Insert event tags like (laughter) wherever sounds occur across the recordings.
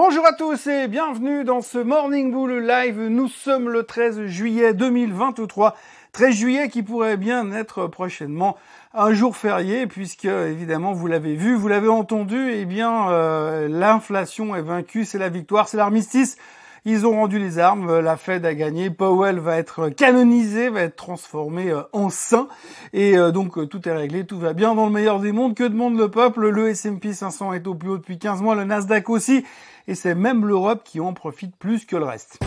Bonjour à tous et bienvenue dans ce Morning Bull Live. Nous sommes le 13 juillet 2023. 13 juillet qui pourrait bien être prochainement un jour férié puisque évidemment vous l'avez vu, vous l'avez entendu, eh bien euh, l'inflation est vaincue, c'est la victoire, c'est l'armistice. Ils ont rendu les armes, la Fed a gagné, Powell va être canonisé, va être transformé euh, en saint, et euh, donc tout est réglé, tout va bien dans le meilleur des mondes. Que demande le peuple? Le S&P 500 est au plus haut depuis 15 mois, le Nasdaq aussi. Et c'est même l'Europe qui en profite plus que le reste.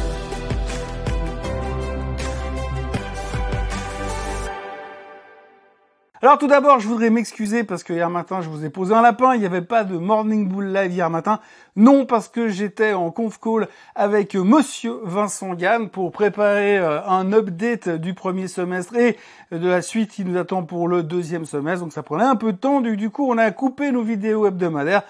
Alors tout d'abord, je voudrais m'excuser parce que hier matin, je vous ai posé un lapin. Il n'y avait pas de Morning Bull Live hier matin. Non, parce que j'étais en conf call avec Monsieur Vincent Gann pour préparer euh, un update du premier semestre et de la suite qui nous attend pour le deuxième semestre. Donc ça prenait un peu de temps. Du coup, on a coupé nos vidéos hebdomadaires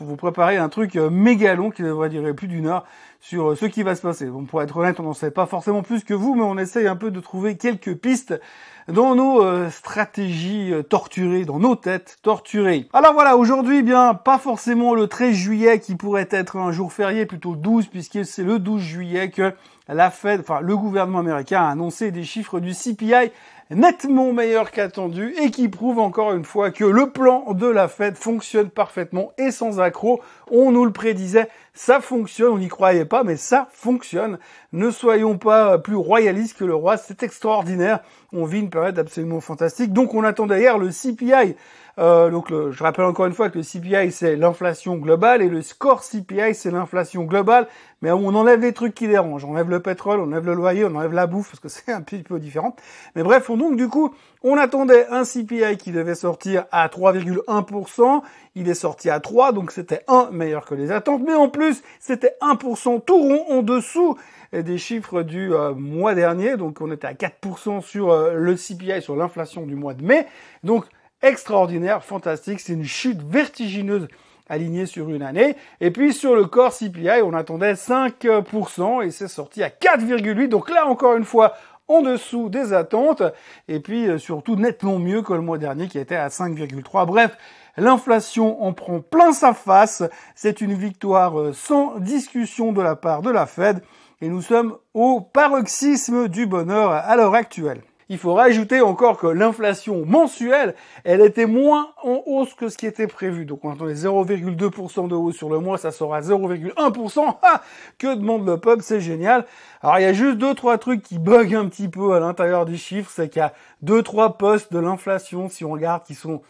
pour vous préparer un truc euh, méga long qui devrait durer plus d'une heure sur euh, ce qui va se passer. Bon, pour être honnête, on n'en sait pas forcément plus que vous, mais on essaye un peu de trouver quelques pistes dans nos euh, stratégies torturées, dans nos têtes torturées. Alors voilà, aujourd'hui, bien, pas forcément le 13 juillet qui pourrait être un jour férié, plutôt 12, puisque c'est le 12 juillet que la Fed, enfin le gouvernement américain a annoncé des chiffres du CPI nettement meilleur qu'attendu et qui prouve encore une fois que le plan de la Fed fonctionne parfaitement et sans accroc. On nous le prédisait, ça fonctionne, on n'y croyait pas, mais ça fonctionne. Ne soyons pas plus royalistes que le roi, c'est extraordinaire. On vit une période absolument fantastique. Donc on attend d'ailleurs le CPI euh, donc je rappelle encore une fois que le CPI c'est l'inflation globale et le score CPI c'est l'inflation globale, mais on enlève les trucs qui dérangent. On enlève le pétrole, on enlève le loyer, on enlève la bouffe parce que (laughs) c'est un petit peu différent. Mais bref, donc du coup, on attendait un CPI qui devait sortir à 3,1%. Il est sorti à 3, donc c'était 1 meilleur que les attentes. Mais en plus, c'était 1% tout rond en dessous des chiffres du euh, mois dernier. Donc on était à 4% sur euh, le CPI, sur l'inflation du mois de mai. Donc extraordinaire, fantastique. C'est une chute vertigineuse alignée sur une année. Et puis sur le corps CPI, on attendait 5% et c'est sorti à 4,8. Donc là, encore une fois, en dessous des attentes. Et puis euh, surtout nettement mieux que le mois dernier qui était à 5,3. Bref, l'inflation en prend plein sa face. C'est une victoire euh, sans discussion de la part de la Fed. Et nous sommes au paroxysme du bonheur à l'heure actuelle. Il faut rajouter encore que l'inflation mensuelle, elle était moins en hausse que ce qui était prévu. Donc on attendait 0,2% de hausse sur le mois, ça sera 0,1%. (laughs) que demande le peuple, c'est génial. Alors il y a juste deux trois trucs qui bug un petit peu à l'intérieur du chiffre, c'est qu'il y a deux trois postes de l'inflation si on regarde qui sont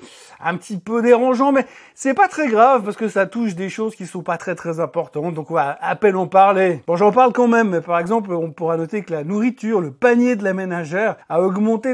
un petit peu dérangeants, mais c'est pas très grave parce que ça touche des choses qui sont pas très très importantes, donc on va à peine en parler. Bon, j'en parle quand même, mais par exemple, on pourra noter que la nourriture, le panier de la ménagère a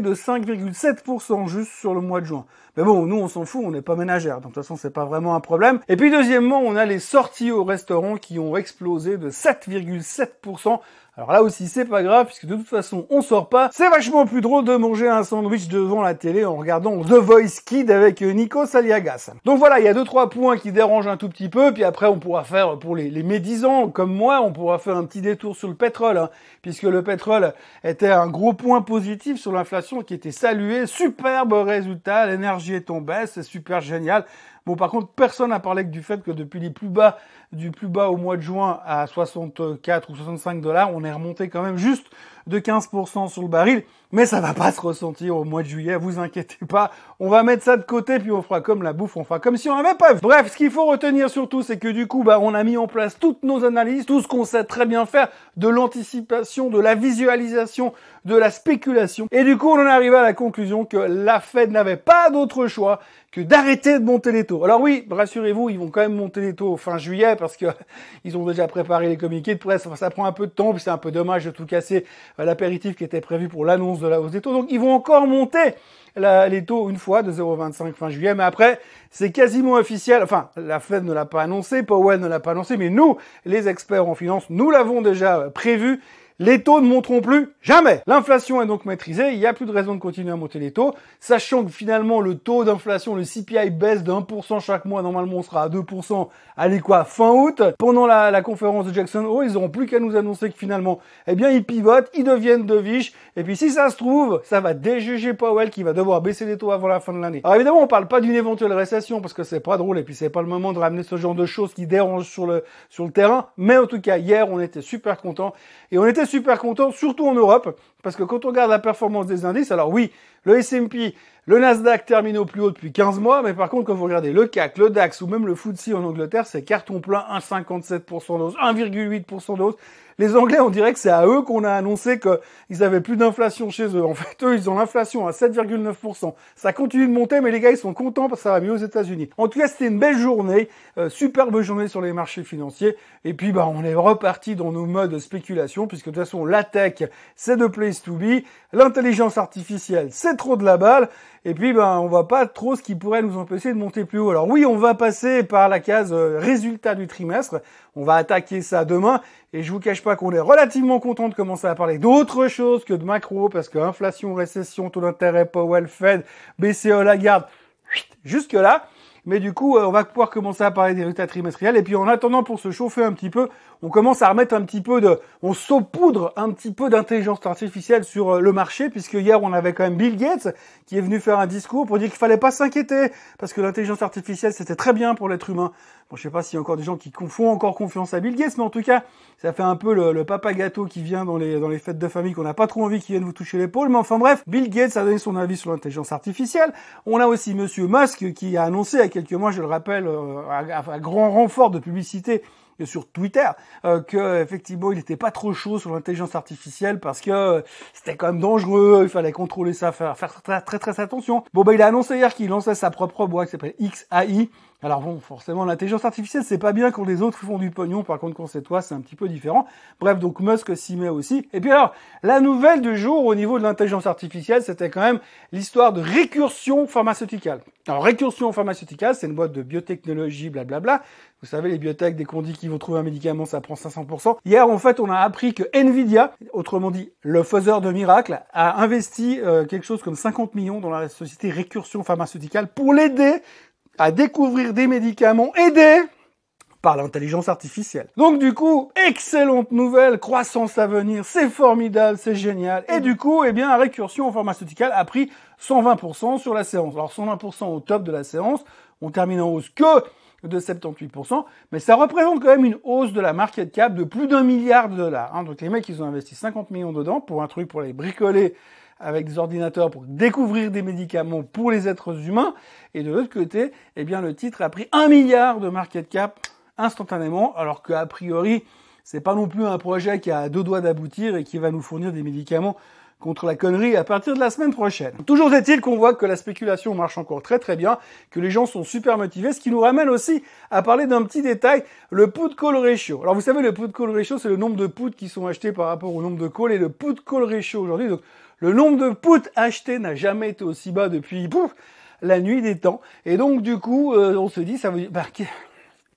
de 5,7% juste sur le mois de juin. Mais bon, nous on s'en fout, on n'est pas ménagère, donc de toute façon c'est pas vraiment un problème. Et puis deuxièmement, on a les sorties au restaurant qui ont explosé de 7,7%. Alors là aussi, c'est pas grave, puisque de toute façon, on sort pas. C'est vachement plus drôle de manger un sandwich devant la télé en regardant The Voice Kid avec Nico Saliagas. Donc voilà, il y a deux, trois points qui dérangent un tout petit peu, puis après, on pourra faire, pour les, les médisants, comme moi, on pourra faire un petit détour sur le pétrole, hein, puisque le pétrole était un gros point positif sur l'inflation qui était salué. Superbe résultat, l'énergie est baisse, c'est super génial. Bon, par contre, personne n'a parlé que du fait que depuis les plus bas, du plus bas au mois de juin à 64 ou 65 dollars, on est remonté quand même juste de 15% sur le baril, mais ça va pas se ressentir au mois de juillet, vous inquiétez pas. On va mettre ça de côté, puis on fera comme la bouffe, on fera comme si on avait pas. Bref, ce qu'il faut retenir surtout, c'est que du coup, bah, on a mis en place toutes nos analyses, tout ce qu'on sait très bien faire, de l'anticipation, de la visualisation, de la spéculation. Et du coup, on en est arrivé à la conclusion que la Fed n'avait pas d'autre choix que d'arrêter de monter les taux. Alors oui, rassurez-vous, ils vont quand même monter les taux fin juillet parce que (laughs) ils ont déjà préparé les communiqués de presse. ça prend un peu de temps, puis c'est un peu dommage de tout casser euh, l'apéritif qui était prévu pour l'annonce de la hausse des taux. Donc ils vont encore monter les taux une fois de 0,25 fin juillet, mais après c'est quasiment officiel. Enfin, la Fed ne l'a pas annoncé, Powell ne l'a pas annoncé, mais nous, les experts en finance, nous l'avons déjà prévu les taux ne monteront plus jamais. L'inflation est donc maîtrisée, il n'y a plus de raison de continuer à monter les taux, sachant que finalement le taux d'inflation, le CPI baisse de 1% chaque mois, normalement on sera à 2%, allez quoi, fin août. Pendant la, conférence de Jackson Hole, ils n'auront plus qu'à nous annoncer que finalement, eh bien ils pivotent, ils deviennent de viche, et puis si ça se trouve, ça va déjuger Powell qui va devoir baisser les taux avant la fin de l'année. Alors évidemment, on parle pas d'une éventuelle récession parce que c'est pas drôle et puis c'est pas le moment de ramener ce genre de choses qui dérangent sur le sur le terrain, mais en tout cas hier, on était super contents et on était super content, surtout en Europe, parce que quand on regarde la performance des indices, alors oui, le S&P, le Nasdaq termine au plus haut depuis 15 mois, mais par contre, quand vous regardez le CAC, le DAX ou même le FTSE en Angleterre, c'est carton plein, 1,57% d'hausse, 1,8% d'hausse les Anglais, on dirait que c'est à eux qu'on a annoncé qu'ils avaient plus d'inflation chez eux. En fait, eux, ils ont l'inflation à 7,9%. Ça continue de monter, mais les gars, ils sont contents parce que ça va mieux aux États-Unis. En tout cas, c'était une belle journée, euh, superbe journée sur les marchés financiers. Et puis, bah, on est reparti dans nos modes de spéculation, puisque de toute façon, la tech, c'est de L'intelligence artificielle, c'est trop de la balle. Et puis, ben, on voit pas trop ce qui pourrait nous empêcher de monter plus haut. Alors oui, on va passer par la case euh, résultat du trimestre. On va attaquer ça demain. Et je vous cache pas qu'on est relativement content de commencer à parler d'autre chose que de macro, parce que inflation, récession, taux d'intérêt, Powell, Fed, BCE, Lagarde, jusque là. Mais du coup, euh, on va pouvoir commencer à parler des résultats trimestriels. Et puis en attendant, pour se chauffer un petit peu, on commence à remettre un petit peu de, on saupoudre un petit peu d'intelligence artificielle sur euh, le marché, puisque hier on avait quand même Bill Gates qui est venu faire un discours pour dire qu'il fallait pas s'inquiéter, parce que l'intelligence artificielle c'était très bien pour l'être humain. Bon, je sais pas s'il y a encore des gens qui font encore confiance à Bill Gates, mais en tout cas, ça fait un peu le, papa gâteau qui vient dans les, dans les fêtes de famille qu'on n'a pas trop envie qu'il vienne vous toucher l'épaule. Mais enfin bref, Bill Gates a donné son avis sur l'intelligence artificielle. On a aussi Monsieur Musk qui a annoncé a quelques mois, je le rappelle, euh, à grand renfort de publicité, sur Twitter euh, que effectivement il n'était pas trop chaud sur l'intelligence artificielle parce que euh, c'était quand même dangereux, il fallait contrôler ça, faire, faire très, très très attention. Bon bah il a annoncé hier qu'il lançait sa propre boîte qui s'appelle XAI. Alors bon, forcément l'intelligence artificielle c'est pas bien quand les autres font du pognon, par contre quand c'est toi c'est un petit peu différent. Bref donc Musk s'y met aussi. Et puis alors la nouvelle du jour au niveau de l'intelligence artificielle c'était quand même l'histoire de récursion pharmaceuticale. Alors récursion pharmaceuticale c'est une boîte de biotechnologie blablabla vous savez, les biotech, dès qu'on dit qu'ils vont trouver un médicament, ça prend 500%. Hier, en fait, on a appris que Nvidia, autrement dit, le faiseur de miracles, a investi euh, quelque chose comme 50 millions dans la société Récursion Pharmaceuticale pour l'aider à découvrir des médicaments aidés par l'intelligence artificielle. Donc du coup, excellente nouvelle, croissance à venir, c'est formidable, c'est génial. Et du coup, eh bien, Récursion Pharmaceuticale a pris 120% sur la séance. Alors 120% au top de la séance, on termine en hausse que de 78%, mais ça représente quand même une hausse de la market cap de plus d'un milliard de dollars. Hein. Donc les mecs, ils ont investi 50 millions dedans pour un truc pour les bricoler avec des ordinateurs pour découvrir des médicaments pour les êtres humains. Et de l'autre côté, eh bien, le titre a pris un milliard de market cap instantanément, alors qu'a priori, c'est pas non plus un projet qui a deux doigts d'aboutir et qui va nous fournir des médicaments contre la connerie à partir de la semaine prochaine. Toujours est-il qu'on voit que la spéculation marche encore très très bien, que les gens sont super motivés, ce qui nous ramène aussi à parler d'un petit détail, le put call ratio. Alors vous savez, le put call ratio, c'est le nombre de puts qui sont achetés par rapport au nombre de calls, et le put call ratio aujourd'hui, donc le nombre de puts achetés n'a jamais été aussi bas depuis pouf, la nuit des temps. Et donc du coup, euh, on se dit, ça veut dire... Bah,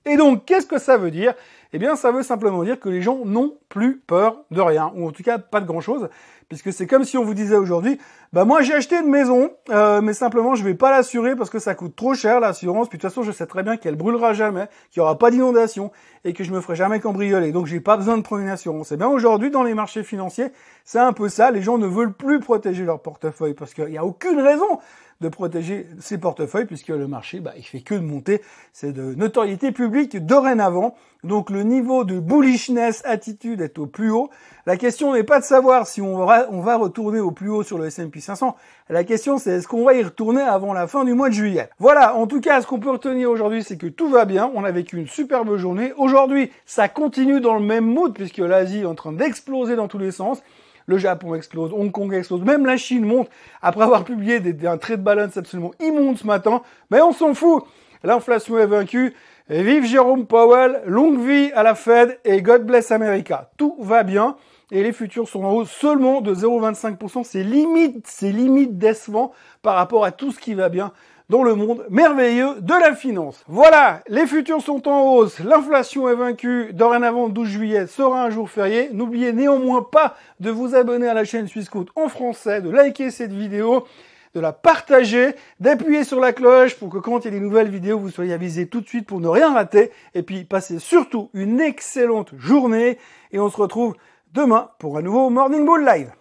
et donc, qu'est-ce que ça veut dire? Eh bien, ça veut simplement dire que les gens n'ont plus peur de rien, ou en tout cas pas de grand-chose puisque c'est comme si on vous disait aujourd'hui, bah moi j'ai acheté une maison, euh, mais simplement je vais pas l'assurer parce que ça coûte trop cher l'assurance, puis de toute façon je sais très bien qu'elle brûlera jamais, qu'il y aura pas d'inondation et que je me ferai jamais cambrioler, donc j'ai pas besoin de prendre une assurance. Et bien aujourd'hui dans les marchés financiers, c'est un peu ça, les gens ne veulent plus protéger leur portefeuille parce qu'il n'y a aucune raison de protéger ses portefeuilles puisque le marché, bah, il fait que de monter. C'est de notoriété publique dorénavant. Donc le niveau de bullishness attitude est au plus haut. La question n'est pas de savoir si on va, on va retourner au plus haut sur le S&P 500. La question c'est est-ce qu'on va y retourner avant la fin du mois de juillet? Voilà, en tout cas, ce qu'on peut retenir aujourd'hui, c'est que tout va bien. On a vécu une superbe journée. Aujourd'hui, ça continue dans le même mood puisque l'Asie est en train d'exploser dans tous les sens le Japon explose, Hong Kong explose, même la Chine monte après avoir publié des, un trait de balance absolument immonde ce matin. Mais on s'en fout. L'inflation est vaincue. vive Jérôme Powell, longue vie à la Fed et God bless America. Tout va bien et les futurs sont en hausse seulement de 0,25%. C'est limite, c'est limite décevant par rapport à tout ce qui va bien dans le monde merveilleux de la finance. Voilà, les futurs sont en hausse, l'inflation est vaincue, dorénavant 12 juillet sera un jour férié. N'oubliez néanmoins pas de vous abonner à la chaîne Suisse en français, de liker cette vidéo de la partager, d'appuyer sur la cloche pour que quand il y a des nouvelles vidéos, vous soyez avisés tout de suite pour ne rien rater. Et puis, passez surtout une excellente journée et on se retrouve demain pour un nouveau Morning Bull Live.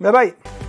Bye bye